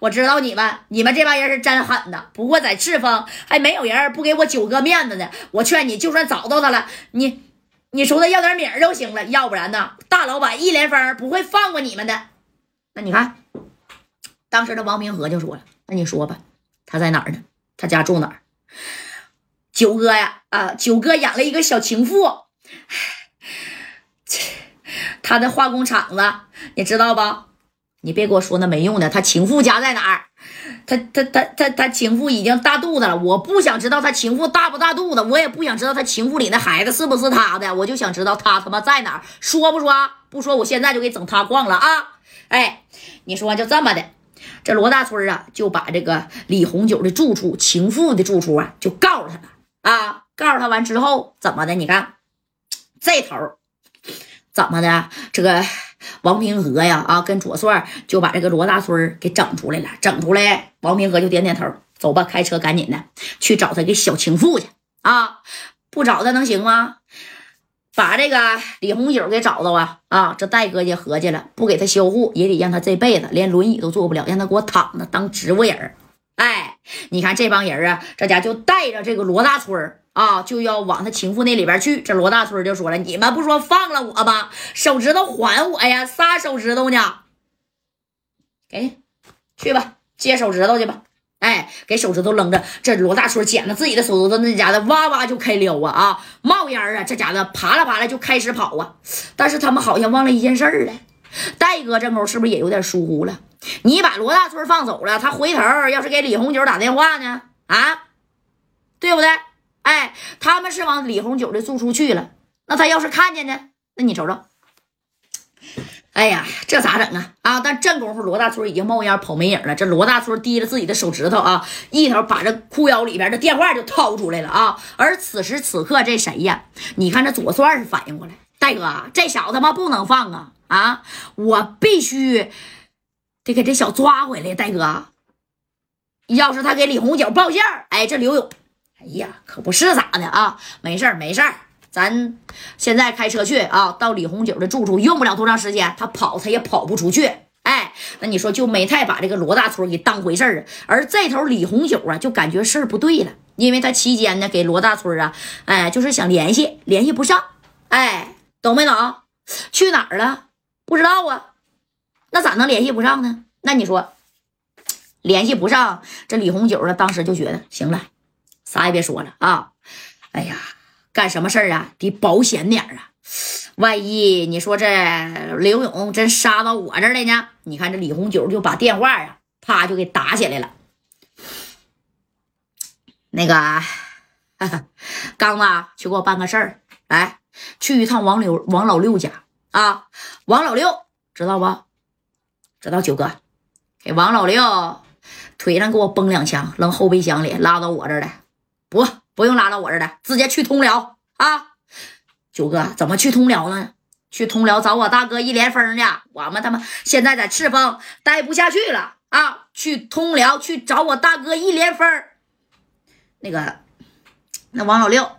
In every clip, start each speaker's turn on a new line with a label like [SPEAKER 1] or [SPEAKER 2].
[SPEAKER 1] 我知道你们，你们这帮人是真狠呐。不过在赤峰还没有人不给我九哥面子呢。我劝你，就算找到他了，你你从他要点米儿就行了，要不然呢，大老板一连峰不会放过你们的。那你看，当时的王明和就说了：“那你说吧，他在哪儿呢？他家住哪儿？”九哥呀，啊，九哥养了一个小情妇，他的化工厂子，你知道吧？你别给我说那没用的。他情妇家在哪儿？他他他他他情妇已经大肚子了。我不想知道他情妇大不大肚子，我也不想知道他情妇里那孩子是不是他的。我就想知道他他妈在哪儿？说不说？不说，我现在就给整塌矿了啊！哎，你说就这么的，这罗大春啊，就把这个李红九的住处、情妇的住处啊，就告诉他了啊。告诉他完之后，怎么的？你看这头怎么的？这个。王平和呀，啊，跟左帅就把这个罗大春给整出来了，整出来，王平和就点点头，走吧，开车赶紧的去找他个小情妇去啊！不找他能行吗？把这个李红九给找到啊！啊，这戴哥家合计了，不给他销户，也得让他这辈子连轮椅都坐不了，让他给我躺着当植物人哎，你看这帮人啊，这家就带着这个罗大春啊，就要往他情妇那里边去。这罗大春就说了：“你们不说放了我吗？手指头还我呀！仨手指头呢？给，去吧，接手指头去吧。哎，给手指头扔着。这罗大春捡了自己的手指头，那家的哇哇就开撩啊啊，冒烟啊！这家的爬了爬了就开始跑啊。但是他们好像忘了一件事儿了。戴哥这会是不是也有点疏忽了？你把罗大春放走了，他回头要是给李红九打电话呢？啊，对不对？”哎，他们是往李红九的住处去了，那他要是看见呢？那你瞅瞅，哎呀，这咋整啊？啊！但这功夫罗大春已经冒烟跑没影了。这罗大春提着自己的手指头啊，一头把这裤腰里边的电话就掏出来了啊。而此时此刻，这谁呀？你看这左帅是反应过来，大哥，这小子他妈不能放啊！啊，我必须得给这小抓回来，大哥。要是他给李红九报信哎，这刘勇。哎呀，可不是咋的啊！没事儿，没事儿，咱现在开车去啊，到李红九的住处，用不了多长时间，他跑他也跑不出去。哎，那你说就没太把这个罗大春给当回事儿啊？而这头李红九啊，就感觉事儿不对了，因为他期间呢给罗大春啊，哎，就是想联系，联系不上，哎，懂没懂？去哪儿了？不知道啊，那咋能联系不上呢？那你说联系不上，这李红九呢，当时就觉得行了。啥也别说了啊！哎呀，干什么事儿啊？得保险点啊！万一你说这刘勇真杀到我这儿来呢？你看这李红九就把电话呀，啪就给打起来了。那个刚子，去给我办个事儿，来去一趟王刘王老六家啊！王老六知道不？知道九哥，给王老六腿上给我崩两枪，扔后备箱里，拉到我这儿来。不，不用拉到我这儿来，直接去通辽啊！九哥，怎么去通辽呢？去通辽找我大哥一连峰去。我们他妈现在在赤峰待不下去了啊！去通辽去找我大哥一连峰。那个，那王老六，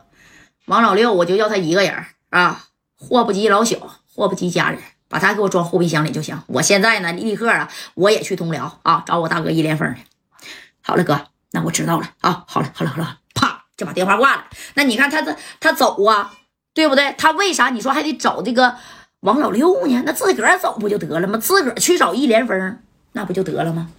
[SPEAKER 1] 王老六，我就要他一个人啊！祸不及老小，祸不及家人，把他给我装后备箱里就行。我现在呢，立刻啊，我也去通辽啊，找我大哥一连峰去。好了，哥，那我知道了啊！好了，好了，好了。就把电话挂了。那你看他这他走啊，对不对？他为啥你说还得找这个王老六呢？那自个儿走不就得了吗？自个儿去找易连峰，那不就得了吗？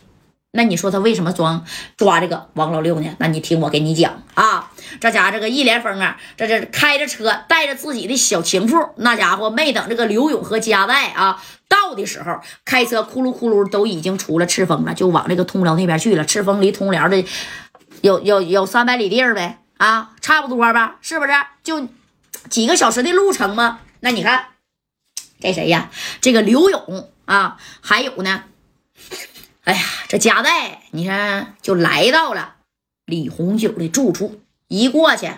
[SPEAKER 1] 那你说他为什么装抓这个王老六呢？那你听我给你讲啊，这家这个易连峰啊，这这开着车带着自己的小情妇，那家伙没等这个刘勇和加代啊到的时候，开车呼噜呼噜都已经出了赤峰了，就往这个通辽那边去了。赤峰离通辽的有有有三百里地儿呗。啊，差不多吧，是不是？就几个小时的路程吗？那你看，这谁呀？这个刘勇啊，还有呢。哎呀，这加代，你看就来到了李红九的住处。一过去，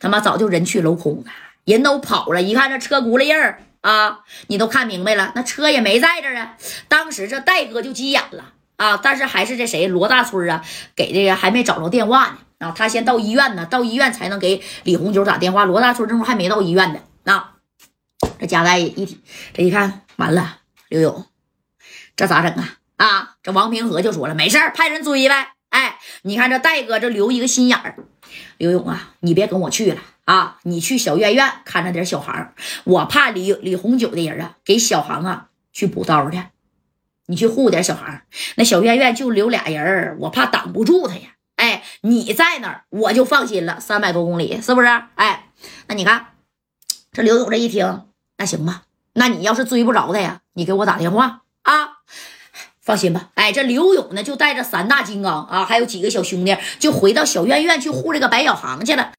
[SPEAKER 1] 他妈早就人去楼空了，人都跑了。一看这车轱辘印儿啊，你都看明白了，那车也没在这儿啊。当时这戴哥就急眼了啊，但是还是这谁罗大春啊，给这个还没找着电话呢。啊，他先到医院呢，到医院才能给李红九打电话。罗大春这会还没到医院呢。啊，这加代一，这一看完了，刘勇，这咋整啊？啊，这王平和就说了，没事派人追呗。哎，你看这戴哥这留一个心眼儿，刘勇啊，你别跟我去了啊，你去小院院看着点小航，我怕李李红九的人啊给小航啊去补刀去，你去护点小航。那小院院就留俩人我怕挡不住他呀。你在那儿我就放心了，三百多公里是不是？哎，那你看这刘勇这一听，那行吧，那你要是追不着他呀，你给我打电话啊。放心吧，哎，这刘勇呢就带着三大金刚啊，还有几个小兄弟，就回到小院院去护这个白小航去了。